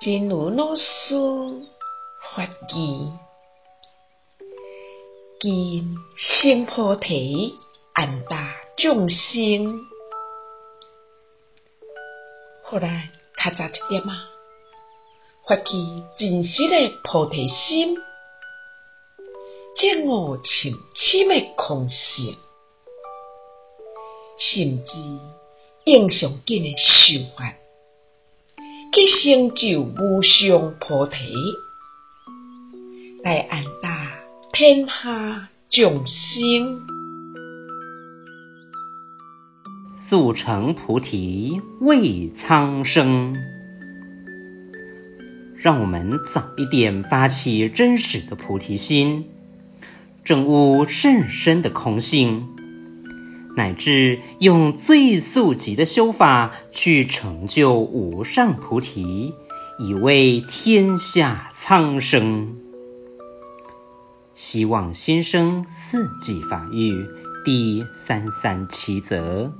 真如老师法语，见性菩提，安搭众生。好来，较早一点啊，发起真实的菩提心，证悟深深的空性，甚至应上紧的修法，成就无上菩提，来安大天下众生。速成菩提为苍生，让我们早一点发起真实的菩提心，证悟甚深的空性，乃至用最速级的修法去成就无上菩提，以为天下苍生。希望先生四季法语第三三七则。